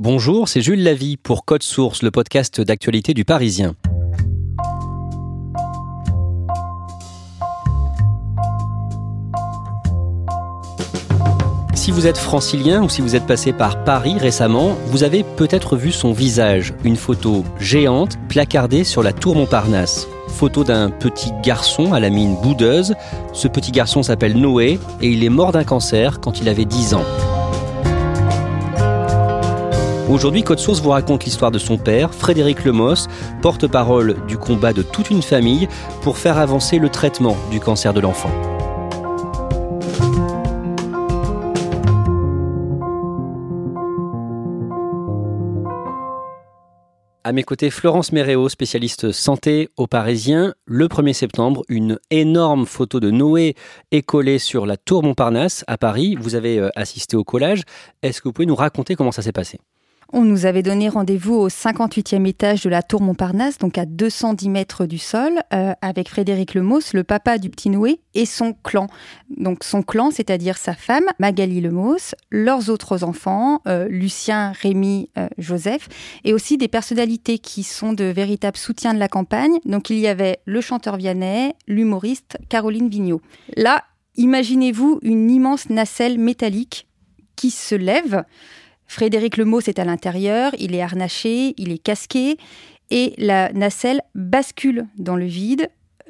Bonjour, c'est Jules Lavie pour Code Source, le podcast d'actualité du Parisien. Si vous êtes francilien ou si vous êtes passé par Paris récemment, vous avez peut-être vu son visage, une photo géante placardée sur la tour Montparnasse. Photo d'un petit garçon à la mine boudeuse. Ce petit garçon s'appelle Noé et il est mort d'un cancer quand il avait 10 ans. Aujourd'hui, Code Source vous raconte l'histoire de son père, Frédéric Lemos, porte-parole du combat de toute une famille pour faire avancer le traitement du cancer de l'enfant. À mes côtés, Florence Méréo, spécialiste santé au Parisien. Le 1er septembre, une énorme photo de Noé est collée sur la tour Montparnasse à Paris. Vous avez euh, assisté au collage. Est-ce que vous pouvez nous raconter comment ça s'est passé? On nous avait donné rendez-vous au 58e étage de la tour Montparnasse, donc à 210 mètres du sol, euh, avec Frédéric Lemos, le papa du petit Noé, et son clan. Donc son clan, c'est-à-dire sa femme, Magali Lemos, leurs autres enfants, euh, Lucien, Rémi, euh, Joseph, et aussi des personnalités qui sont de véritables soutiens de la campagne. Donc il y avait le chanteur Vianney, l'humoriste Caroline Vigneault. Là, imaginez-vous une immense nacelle métallique qui se lève Frédéric Lemos est à l'intérieur, il est harnaché, il est casqué, et la nacelle bascule dans le vide,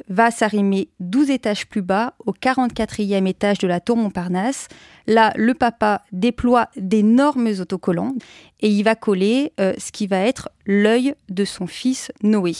va s'arrimer 12 étages plus bas, au 44e étage de la tour Montparnasse. Là, le papa déploie d'énormes autocollants et il va coller euh, ce qui va être l'œil de son fils Noé.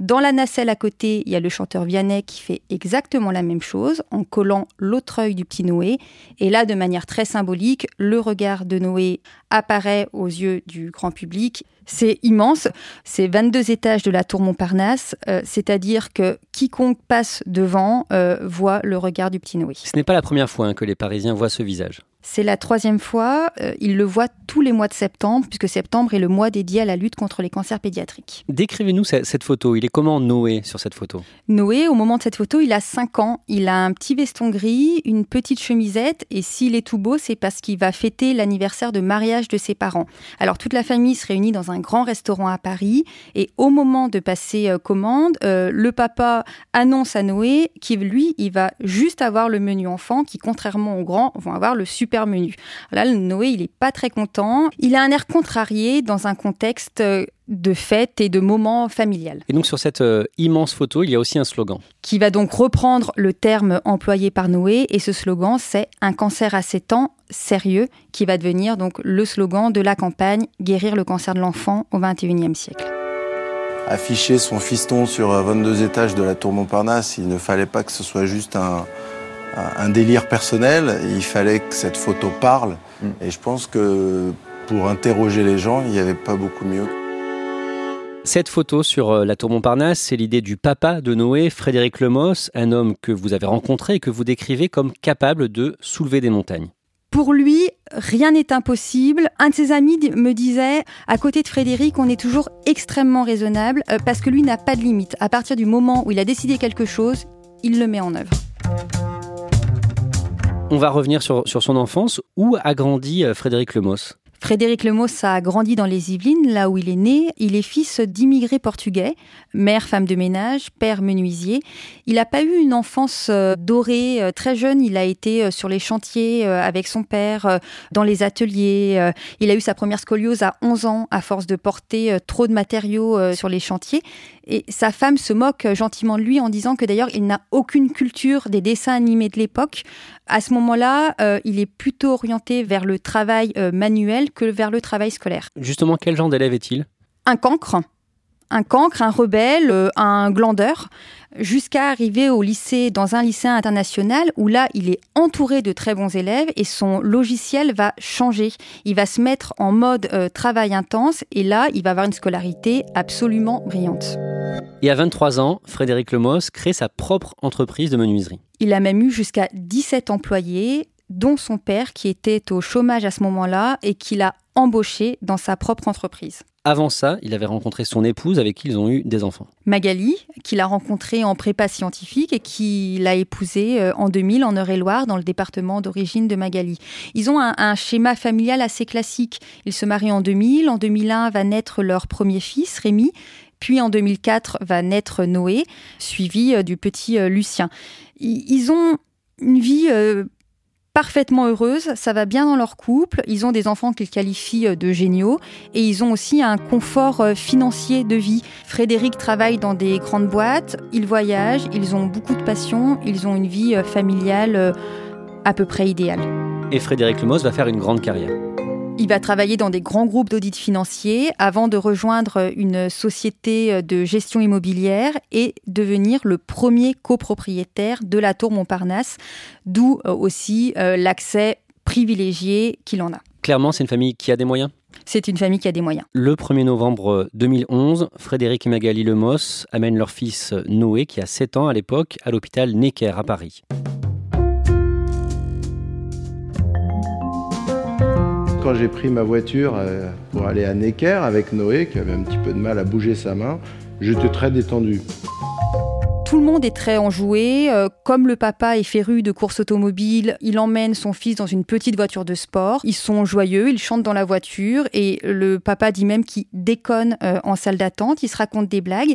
Dans la nacelle à côté, il y a le chanteur Vianney qui fait exactement la même chose en collant l'autre œil du petit Noé. Et là, de manière très symbolique, le regard de Noé apparaît aux yeux du grand public. C'est immense, c'est 22 étages de la tour Montparnasse, euh, c'est-à-dire que quiconque passe devant euh, voit le regard du petit Noé. Ce n'est pas la première fois hein, que les Parisiens voient ce visage. C'est la troisième fois. Euh, il le voit tous les mois de septembre, puisque septembre est le mois dédié à la lutte contre les cancers pédiatriques. Décrivez-nous cette photo. Il est comment Noé sur cette photo? Noé, au moment de cette photo, il a 5 ans. Il a un petit veston gris, une petite chemisette, et s'il est tout beau, c'est parce qu'il va fêter l'anniversaire de mariage de ses parents. Alors toute la famille se réunit dans un grand restaurant à Paris, et au moment de passer euh, commande, euh, le papa annonce à Noé qu'il, lui, il va juste avoir le menu enfant, qui, contrairement aux grands, vont avoir le super menu. Là, Noé, il est pas très content. Il a un air contrarié dans un contexte euh, de fête et de moment familial. Et donc sur cette euh, immense photo, il y a aussi un slogan. Qui va donc reprendre le terme employé par Noé et ce slogan c'est un cancer à 7 ans sérieux qui va devenir donc le slogan de la campagne Guérir le cancer de l'enfant au 21e siècle. Afficher son fiston sur 22 étages de la tour Montparnasse, il ne fallait pas que ce soit juste un, un délire personnel. Il fallait que cette photo parle. Mm. Et je pense que pour interroger les gens, il n'y avait pas beaucoup mieux. Cette photo sur euh, la tour Montparnasse, c'est l'idée du papa de Noé, Frédéric Lemos, un homme que vous avez rencontré et que vous décrivez comme capable de soulever des montagnes. Pour lui, rien n'est impossible. Un de ses amis me disait, à côté de Frédéric, on est toujours extrêmement raisonnable euh, parce que lui n'a pas de limite. À partir du moment où il a décidé quelque chose, il le met en œuvre. On va revenir sur, son enfance. Où a grandi euh, Frédéric Lemos? Frédéric Lemos a grandi dans les Yvelines, là où il est né. Il est fils d'immigrés portugais, mère femme de ménage, père menuisier. Il n'a pas eu une enfance euh, dorée. Euh, très jeune, il a été euh, sur les chantiers avec son père, dans les ateliers. Il a eu sa première scoliose à 11 ans à force de porter trop de matériaux sur les chantiers. Et sa femme se moque gentiment de lui en disant que d'ailleurs il n'a aucune culture des dessins animés de l'époque. À ce moment-là, il est plutôt orienté vers le travail manuel que vers le travail scolaire. Justement, quel genre d'élève est-il? Un cancre un cancre, un rebelle, euh, un glandeur, jusqu'à arriver au lycée, dans un lycée international, où là, il est entouré de très bons élèves et son logiciel va changer. Il va se mettre en mode euh, travail intense et là, il va avoir une scolarité absolument brillante. Et à 23 ans, Frédéric Lemos crée sa propre entreprise de menuiserie. Il a même eu jusqu'à 17 employés, dont son père qui était au chômage à ce moment-là et qui l'a embauché dans sa propre entreprise. Avant ça, il avait rencontré son épouse avec qui ils ont eu des enfants. Magali, qu'il a rencontrée en prépa scientifique et qu'il a épousée euh, en 2000 en Eure-et-Loire, dans le département d'origine de Magali. Ils ont un, schéma familial assez classique. Ils se marient en 2000. En 2001 va naître leur premier fils, Rémi. Puis en 2004 va naître Noé, suivi euh, du petit euh, Lucien. Ils ont une vie parfaitement heureuses, ça va bien dans leur couple, ils ont des enfants qu'ils qualifient euh, de géniaux et ils ont aussi un confort euh, financier de vie. Frédéric travaille dans des grandes boîtes, ils voyagent, ils ont beaucoup de passion, ils ont une vie euh, familiale à peu près idéale. Et Frédéric Lemos va faire une grande carrière. Il va travailler dans des grands groupes d'audit financier avant de rejoindre une société de gestion immobilière et devenir le premier copropriétaire de la tour Montparnasse, d'où euh, aussi euh, l'accès privilégié qu'il en a. Clairement, c'est une famille qui a des moyens? C'est une famille qui a des moyens. Le 1er novembre 2011, Frédéric et Magali Lemos amènent leur fils Noé, qui a 7 ans à l'époque, à l'hôpital Necker à Paris. Quand j'ai pris ma voiture euh, pour aller à Necker avec Noé, qui avait un petit peu de mal à bouger sa main, j'étais très détendu. Tout le monde est très enjoué. Euh, comme le papa est féru de course automobile, il emmène son fils dans une petite voiture de sport. Ils sont joyeux, ils chantent dans la voiture et le papa dit même qu'il déconne euh, en salle d'attente, il se raconte des blagues.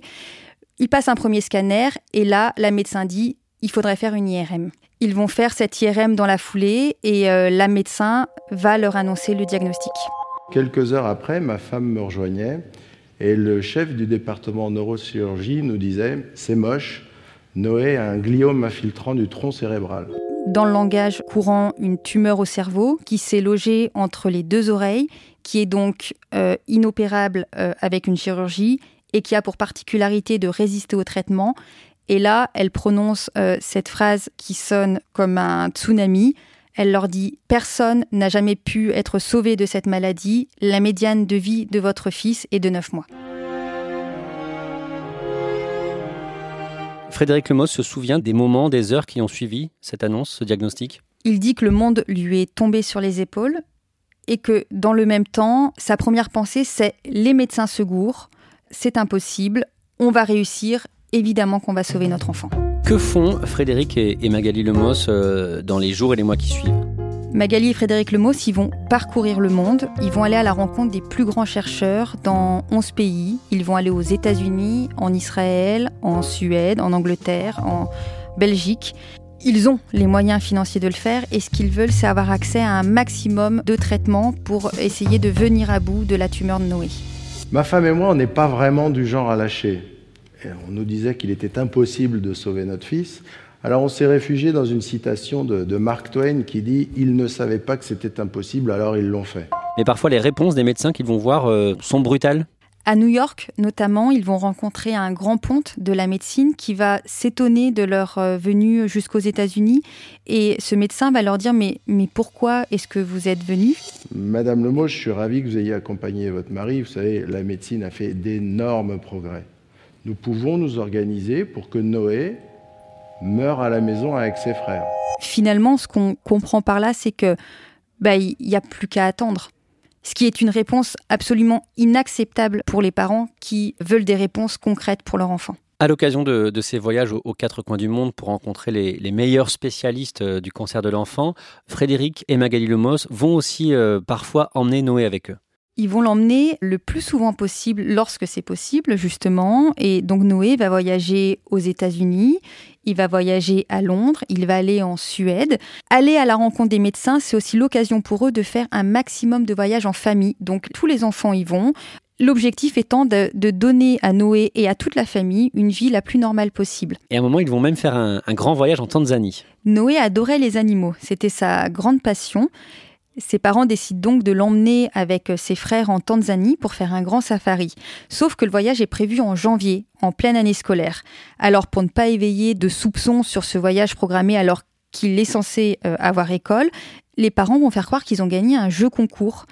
Il passe un premier scanner et là, la médecin dit il faudrait faire une IRM. Ils vont faire cette IRM dans la foulée et euh, la médecin va leur annoncer le diagnostic. Quelques heures après, ma femme me rejoignait et le chef du département neurochirurgie nous disait C'est moche, Noé a un gliome infiltrant du tronc cérébral. Dans le langage courant, une tumeur au cerveau qui s'est logée entre les deux oreilles, qui est donc euh, inopérable euh, avec une chirurgie et qui a pour particularité de résister au traitement et là, elle prononce euh, cette phrase qui sonne comme un tsunami. Elle leur dit Personne n'a jamais pu être sauvé de cette maladie. La médiane de vie de votre fils est de 9 mois. Frédéric Lemos se souvient des moments, des heures qui ont suivi cette annonce, ce diagnostic? Il dit que le monde lui est tombé sur les épaules et que dans le même temps, sa première pensée, c'est les médecins se gourent, c'est impossible, on va réussir, évidemment qu'on va sauver notre enfant. Que font Frédéric et, Magali Lemos euh, dans les jours et les mois qui suivent? Magali et Frédéric Lemos, ils vont parcourir le monde, ils vont aller à la rencontre des plus grands chercheurs dans 11 pays, ils vont aller aux États-Unis, en Israël, en Suède, en Angleterre, en Belgique. Ils ont les moyens financiers de le faire et ce qu'ils veulent, c'est avoir accès à un maximum de traitements pour essayer de venir à bout de la tumeur de Noé. Ma femme et moi, on n'est pas vraiment du genre à lâcher on nous disait qu'il était impossible de sauver notre fils. Alors on s'est réfugié dans une citation de, Mark Twain qui dit ⁇ Ils ne savaient pas que c'était impossible, alors ils l'ont fait ⁇ Mais parfois les réponses des médecins qu'ils vont voir euh, sont brutales à New York, notamment, ils vont rencontrer un grand ponte de la médecine qui va s'étonner de leur euh, venue jusqu'aux États-Unis. Et ce médecin va leur dire Mais, mais pourquoi est-ce que vous êtes venu? Madame Lemo, je suis ravi que vous ayez accompagné votre mari. Vous savez, la médecine a fait d'énormes progrès nous pouvons nous organiser pour que Noé meure à la maison avec ses frères. Finalement, ce qu'on comprend par là, c'est que bah, il n'y a plus qu'à attendre. Ce qui est une réponse absolument inacceptable pour les parents qui veulent des réponses concrètes pour leur enfant. À l'occasion de, ces voyages aux, quatre coins du monde pour rencontrer les, meilleurs spécialistes euh, du cancer de l'enfant, Frédéric et Magali Lemos vont aussi euh, parfois emmener Noé avec eux. Ils vont l'emmener le plus souvent possible lorsque c'est possible, justement. Et donc Noé va voyager aux États-Unis, il va voyager à Londres, il va aller en Suède. Aller à la rencontre des médecins, c'est aussi l'occasion pour eux de faire un maximum de voyages en famille. Donc tous les enfants y vont. L'objectif étant de, donner à Noé et à toute la famille une vie la plus normale possible. Et à un moment, ils vont même faire un, un grand voyage en Tanzanie. Noé adorait les animaux, c'était sa grande passion. Ses parents décident donc de l'emmener avec ses frères en Tanzanie pour faire un grand safari. Sauf que le voyage est prévu en janvier, en pleine année scolaire. Alors pour ne pas éveiller de soupçons sur ce voyage programmé alors qu'il est censé euh, avoir école, les parents vont faire croire qu'ils ont gagné un jeu concours.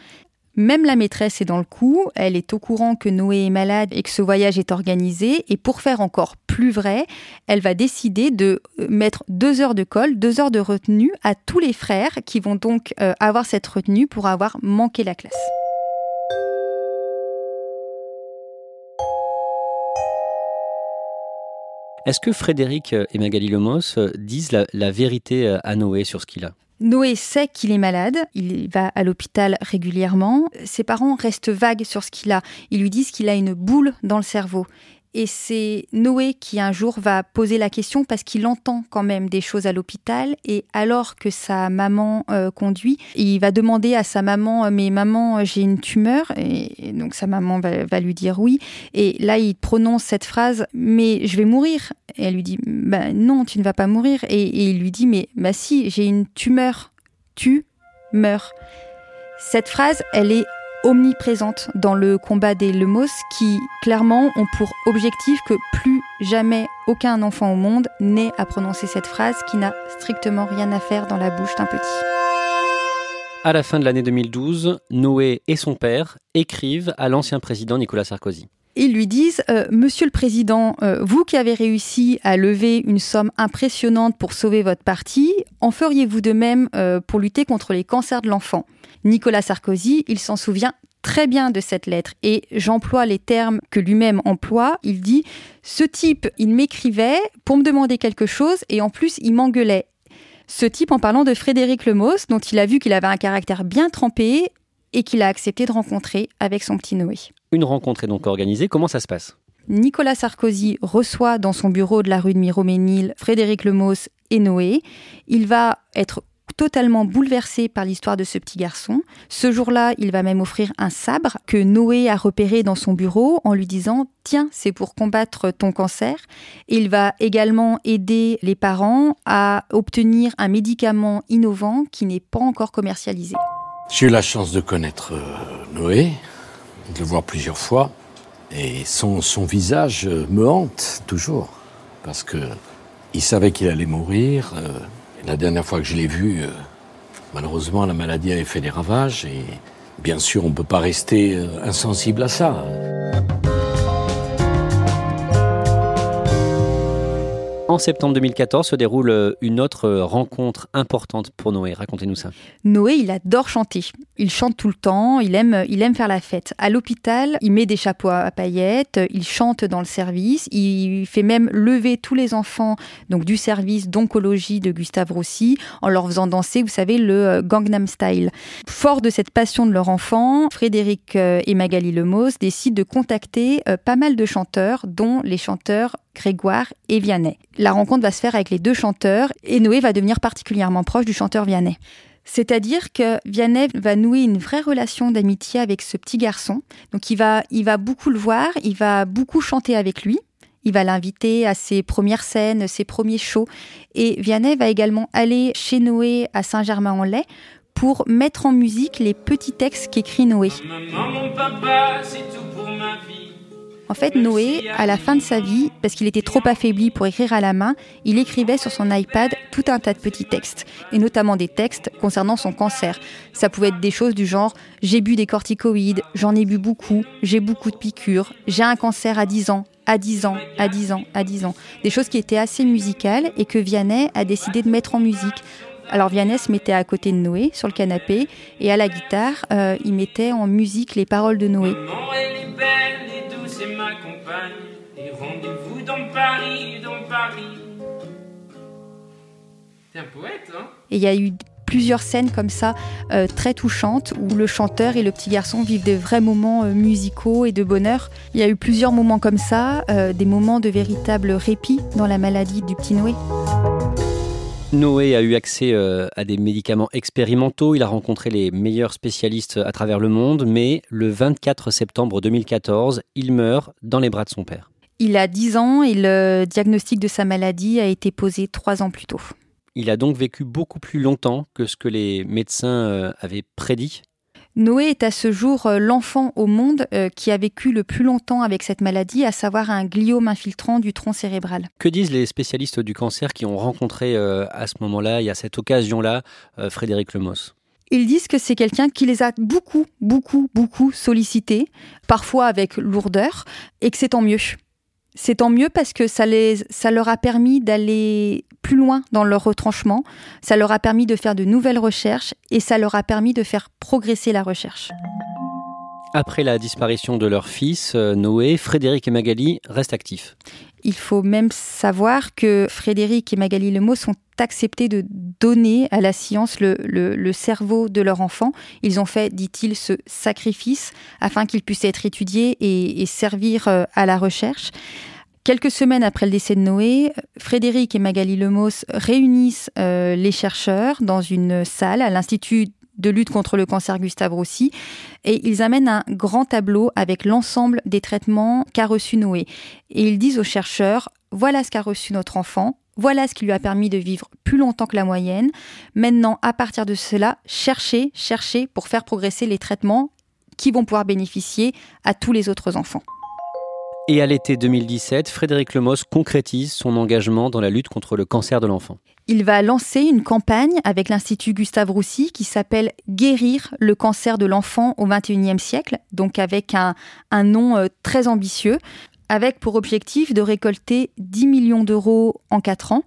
Même la maîtresse est dans le coup, elle est au courant que Noé est malade et que ce voyage est organisé, et pour faire encore plus vrai, elle va décider de euh, mettre deux heures de colle, deux heures de retenue à tous les frères qui vont donc euh, avoir cette retenue pour avoir manqué la classe. Est-ce que Frédéric et Magali Lemos disent la vérité à Noé sur ce qu'il a? Noé sait qu'il est malade, il va à l'hôpital régulièrement. Ses parents restent vagues sur ce qu'il a. Ils lui disent qu'il a une boule dans le cerveau. Et c'est Noé qui un jour va poser la question parce qu'il entend quand même des choses à l'hôpital. Et alors que sa maman euh, conduit, il va demander à sa maman, euh, mais maman, j'ai une tumeur. Et, donc sa maman va, lui dire oui. Et là, il prononce cette phrase, mais je vais mourir. Et elle lui dit, bah, non, tu ne vas pas mourir. Et, il lui dit, mais bah si, j'ai une tumeur. Tu meurs. Cette phrase, elle est omniprésente dans le combat des Lemos qui, clairement, ont pour objectif que plus jamais aucun enfant au monde n'ait à prononcer cette phrase qui n'a strictement rien à faire dans la bouche d'un petit. À la fin de l'année 2012, Noé et son père écrivent à l'ancien président Nicolas Sarkozy. Ils lui disent euh, Monsieur le Président, euh, vous qui avez réussi à lever une somme impressionnante pour sauver votre parti, en feriez-vous de même euh, pour lutter contre les cancers de l'enfant? Nicolas Sarkozy, il s'en souvient très bien de cette lettre et j'emploie les termes que lui-même emploie. Il dit Ce type, il m'écrivait pour me demander quelque chose et en plus il m'engueulait. Ce type en parlant de Frédéric Lemos, dont il a vu qu'il avait un caractère bien trempé et qu'il a accepté de rencontrer avec son petit Noé. Une rencontre est donc organisée. Comment ça se passe? Nicolas Sarkozy reçoit dans son bureau de la rue de Miroménil Frédéric Lemos et Noé. Il va être totalement bouleversé par l'histoire de ce petit garçon. Ce jour-là, il va même offrir un sabre que Noé a repéré dans son bureau en lui disant Tiens, c'est pour combattre ton cancer. Il va également aider les parents à obtenir un médicament innovant qui n'est pas encore commercialisé. J'ai eu la chance de connaître euh, Noé, de le voir plusieurs fois, et son, son visage euh, me hante toujours, parce que il savait qu'il allait mourir. Euh, la dernière fois que je l'ai vu, malheureusement, la maladie avait fait des ravages et bien sûr, on ne peut pas rester insensible à ça. En septembre 2014 se déroule euh, une autre euh, rencontre importante pour Noé. Racontez-nous ça. Noé, il adore chanter. Il chante tout le temps, il aime, il aime faire la fête. À l'hôpital, il met des chapeaux à paillettes, il chante dans le service, il fait même lever tous les enfants donc du service d'oncologie de Gustave Roussy en leur faisant danser, vous savez, le euh, Gangnam Style. Fort de cette passion de leur enfant, Frédéric et Magali Lemos décident de contacter pas mal de chanteurs, dont les chanteurs Grégoire et Vianney. La rencontre va se faire avec les deux chanteurs et Noé va devenir particulièrement proche du chanteur Vianney. C'est-à-dire que Vianney va nouer une vraie relation d'amitié avec ce petit garçon. Donc il va, il va beaucoup le voir, il va beaucoup chanter avec lui. Il va l'inviter à ses premières scènes, ses premiers shows. Et Vianney va également aller chez Noé à Saint-Germain-en-Laye pour mettre en musique les petits textes qu'écrit Noé. Maman, papa, c'est tout pour ma vie. En fait, Noé, à la fin de sa vie, parce qu'il était trop affaibli pour écrire à la main, il écrivait sur son iPad tout un tas de petits textes, et notamment des textes concernant son cancer. Ça pouvait être des choses du genre J'ai bu des corticoïdes, j'en ai bu beaucoup, j'ai beaucoup de piqûres, j'ai un cancer à 10 ans, à 10 ans, à 10 ans, à 10 ans. Des choses qui étaient assez musicales et que Vianney a décidé de mettre en musique. Alors Vianney se mettait à côté de Noé sur le canapé et à la guitare, euh, il mettait en musique les paroles de Noé. Et il y a eu plusieurs scènes comme ça euh, très touchantes où le chanteur et le petit garçon vivent des vrais moments euh, musicaux et de bonheur. Il y a eu plusieurs moments comme ça, des moments de véritable répit dans la maladie du petit Noé. Noé a eu accès à des médicaments expérimentaux, il a rencontré les meilleurs spécialistes à travers le monde, mais le 24 septembre 2014, il meurt dans les bras de son père. Il a 10 ans et le diagnostic de sa maladie a été posé 3 ans plus tôt. Il a donc vécu beaucoup plus longtemps que ce que les médecins euh, avaient prédit. Noé est à ce jour euh, l'enfant au monde euh, qui a vécu le plus longtemps avec cette maladie, à savoir un gliome infiltrant du tronc cérébral. Que disent les spécialistes du cancer qui ont rencontré à ce moment-là et à cette occasion-là Frédéric Lemos? Ils disent que c'est quelqu'un qui les a beaucoup, beaucoup, beaucoup sollicités, parfois avec lourdeur, et que c'est tant mieux c'est tant mieux parce que ça, leur a permis d'aller plus loin dans leur retranchement, ça leur a permis de faire de nouvelles recherches et ça leur a permis de faire progresser la recherche. Après la disparition de leur fils, euh, Noé, Frédéric et Magali restent actifs. Il faut même savoir que Frédéric et Magali Lemos ont accepté de donner à la science le, cerveau de leur enfant. Ils ont fait, dit-il, ce sacrifice afin qu'il puisse être étudié et, servir euh, à la recherche. Quelques semaines après le décès de Noé, Frédéric et Magali Lemos réunissent euh, les chercheurs dans une salle à l'Institut de lutte contre le cancer Gustave Roussy et ils amènent un grand tableau avec l'ensemble des traitements qu'a reçu Noé. Et ils disent aux chercheurs, voilà ce qu'a reçu notre enfant, voilà ce qui lui a permis de vivre plus longtemps que la moyenne. Maintenant, à partir de cela, cherchez, cherchez pour faire progresser les traitements qui vont pouvoir bénéficier à tous les autres enfants. Et à l'été 2017, Frédéric Lemos concrétise son engagement dans la lutte contre le cancer de l'enfant. Il va lancer une campagne avec l'Institut Gustave Roussy qui s'appelle Guérir le cancer de l'enfant au XXIe siècle, donc avec un, un nom euh, très ambitieux, avec pour objectif de récolter 10 millions d'euros en 4 ans.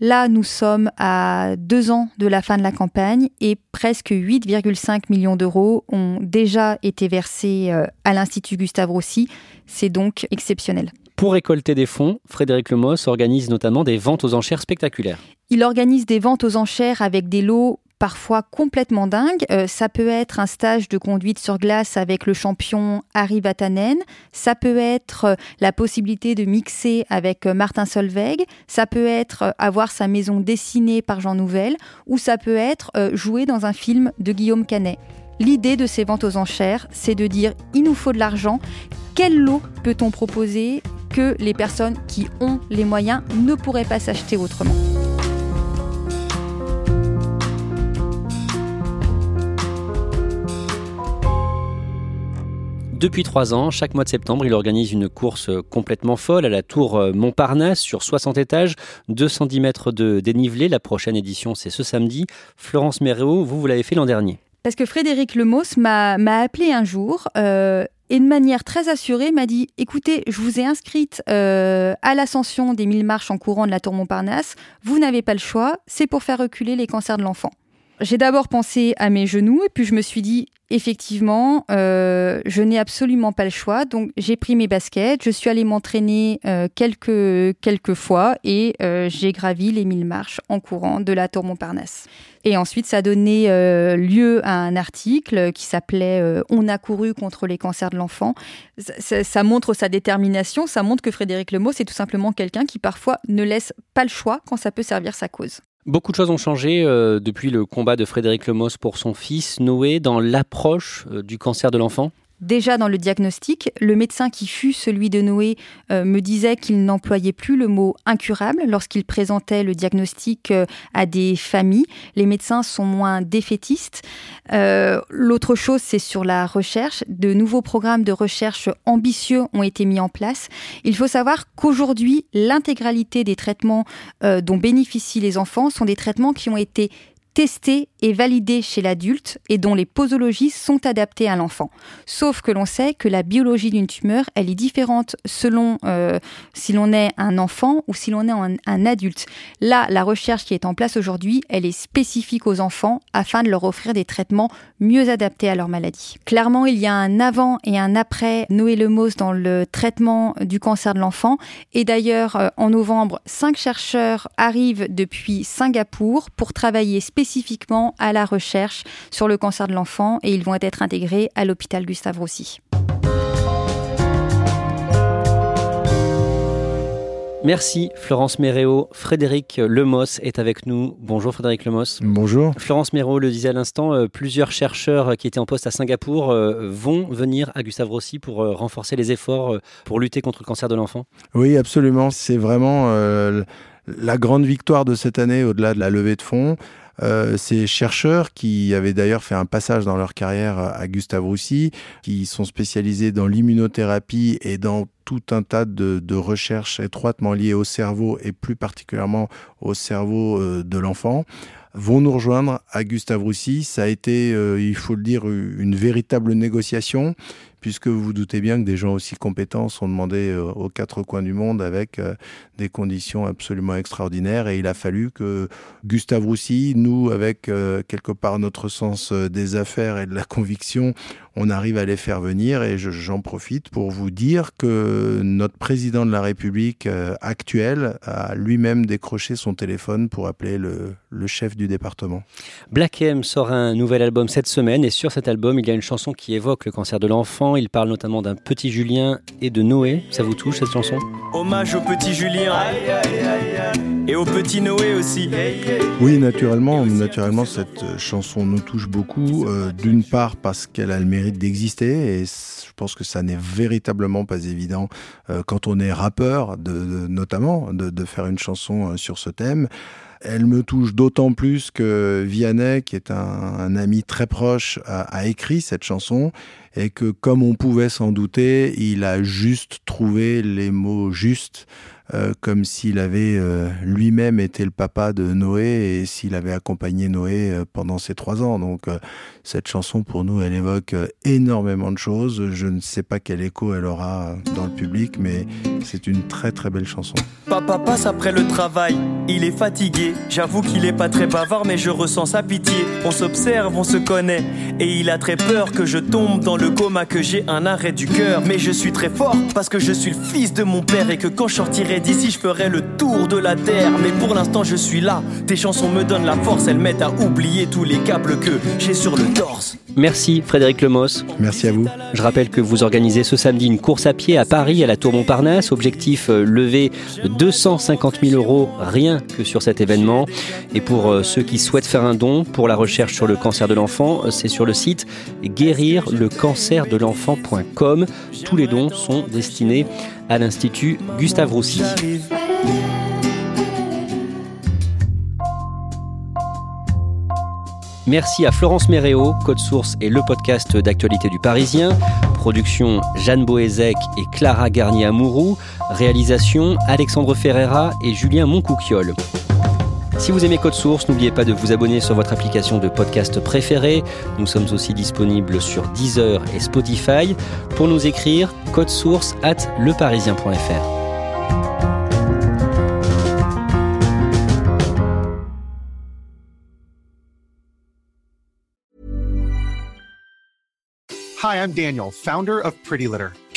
Là, nous sommes à deux ans de la fin de la campagne et presque 8,5 millions d'euros ont déjà été versés euh, à l'Institut Gustave Roussy. C'est donc exceptionnel. Pour récolter des fonds, Frédéric Lemos organise notamment des ventes aux enchères spectaculaires. Il organise des ventes aux enchères avec des lots parfois complètement dingue. Euh, ça peut être un stage de conduite sur glace avec le champion Harry Vatanen. Ça peut être euh, la possibilité de mixer avec euh, Martin Solveig. Ça peut être avoir sa maison dessinée par Jean Nouvel. Ou ça peut être jouer dans un film de Guillaume Canet. L'idée de ces ventes aux enchères, c'est de dire il nous faut de l'argent. Quel lot peut-on proposer que les personnes qui ont les moyens ne pourraient pas s'acheter autrement? Depuis trois ans, chaque mois de septembre, il organise une course complètement folle à la tour euh, Montparnasse sur 60 étages, 210 mètres de dénivelé. La prochaine édition, c'est ce samedi. Florence Méréo, vous, vous l'avez fait l'an dernier. Parce que Frédéric Lemos m'a appelé un jour euh, et de manière très assurée m'a dit écoutez, je vous ai inscrite euh, à l'ascension des 1000 marches en courant de la tour Montparnasse. Vous n'avez pas le choix, c'est pour faire reculer les cancers de l'enfant. J'ai d'abord pensé à mes genoux et puis je me suis dit effectivement, euh, je n'ai absolument pas le choix. Donc j'ai pris mes baskets, je suis allée m'entraîner euh, quelques, quelques fois et euh, j'ai gravi les 1000 marches en courant de la tour Montparnasse. Et ensuite, ça a donné lieu à un article qui s'appelait On a couru contre les cancers de l'enfant. Ça, ça, montre sa détermination, ça montre que Frédéric Lemos c'est tout simplement quelqu'un qui parfois ne laisse pas le choix quand ça peut servir sa cause. Beaucoup de choses ont changé euh, depuis le combat de Frédéric Lemos pour son fils Noé dans l'approche euh, du cancer de l'enfant? Déjà dans le diagnostic, le médecin qui fut celui de Noé euh, me disait qu'il n'employait plus le mot incurable lorsqu'il présentait le diagnostic euh, à des familles. Les médecins sont moins défaitistes. Euh, l'autre chose, c'est sur la recherche. De nouveaux programmes de recherche ambitieux ont été mis en place. Il faut savoir qu'aujourd'hui, l'intégralité des traitements dont bénéficient les enfants sont des traitements qui ont été testés est validée chez l'adulte et dont les posologies sont adaptées à l'enfant. Sauf que l'on sait que la biologie d'une tumeur, elle est différente selon euh, si l'on est un enfant ou si l'on est un, un adulte. Là, la recherche qui est en place aujourd'hui, elle est spécifique aux enfants afin de leur offrir des traitements mieux adaptés à leur maladie. Clairement, il y a un avant et un après Noé Lemos dans le traitement du cancer de l'enfant. Et d'ailleurs, euh, en novembre, cinq chercheurs arrivent depuis Singapour pour travailler spécifiquement à la recherche sur le cancer de l'enfant et ils vont être intégrés à l'hôpital Gustave Roussy. Merci Florence Méréo. Frédéric Lemos est avec nous. Bonjour Frédéric Lemos. Bonjour. Florence Méréo le disait à l'instant, euh, plusieurs chercheurs qui étaient en poste à Singapour euh, vont venir à Gustave Roussy pour euh, renforcer les efforts pour lutter contre le cancer de l'enfant. Oui, absolument. C'est vraiment la grande victoire de cette année au-delà de la levée de fonds. Euh, ces chercheurs qui avaient d'ailleurs fait un passage dans leur carrière à Gustave Roussy, qui sont spécialisés dans l'immunothérapie et dans tout un tas de, de, recherches étroitement liées au cerveau et plus particulièrement au cerveau euh, de l'enfant vont nous rejoindre à Gustave Roussy. Ça a été, euh, il faut le dire, une véritable négociation puisque vous vous doutez bien que des gens aussi compétents sont demandés euh, aux quatre coins du monde avec euh, des conditions absolument extraordinaires. Et il a fallu que Gustave Roussy, nous, avec euh, quelque part notre sens des affaires et de la conviction, on arrive à les faire venir. Et j'en profite pour vous dire que notre président de la République actuel a lui-même décroché son téléphone pour appeler le, chef du département. Black M sort un nouvel album cette semaine et sur cet album, il y a une chanson qui évoque le cancer de l'enfant il parle notamment d'un petit Julien et de Noé. Ça vous touche cette chanson? Hommage au petit Julien et au petit Noé aussi. Oui, naturellement, naturellement, cette chanson nous touche beaucoup. Euh, d'une part parce qu'elle a le mérite d'exister et je pense que ça n'est véritablement pas évident euh, quand on est rappeur, de, notamment, de, faire une chanson euh, sur ce thème. Elle me touche d'autant plus que Vianney, qui est un, ami très proche, a, écrit cette chanson et que, comme on pouvait s'en douter, il a juste trouvé les mots justes euh, comme s'il avait euh, lui-même été le papa de Noé et s'il avait accompagné Noé euh, pendant ces trois ans. Donc cette chanson pour nous, elle évoque énormément de choses. Je ne sais pas quel écho elle aura dans le public, mais c'est une très très belle chanson. Papa passe après le travail, il est fatigué. J'avoue qu'il est pas très bavard, mais je ressens sa pitié. On s'observe, on se connaît, et il a très peur que je tombe dans le coma, que j'ai un arrêt du cœur. Mais je suis très fort parce que je suis le fils de mon père et que quand je sortirai d'ici, je ferai le tour de la terre. Mais pour l'instant, je suis là. Tes chansons me donnent la force, elles m'aident à oublier tous les câbles que j'ai sur le torse. Merci Frédéric Lemos. Merci à vous. Je rappelle que vous organisez ce samedi une course à pied à Paris, à la Tour Montparnasse. Objectif euh, levé 250 000 euros rien que sur cet événement. Et pour euh, ceux qui souhaitent faire un don pour la recherche sur le cancer de l'enfant, euh, c'est sur le site guérirlecancerdelenfant.com. Tous les dons sont destinés à l'Institut Gustave Roussy. Merci à Florence Méréo, Code Source et le podcast d'actualité du Parisien. Production Jeanne Boézek et Clara Garnier-Amouroux. Réalisation Alexandre Ferreira et Julien Moncouquiole. Si vous aimez Code Source, n'oubliez pas de vous abonner sur votre application de podcast préférée. Nous sommes aussi disponibles sur Deezer et Spotify. Pour nous écrire, code source at leparisien.fr. Hi, I'm Daniel, founder of Pretty Litter.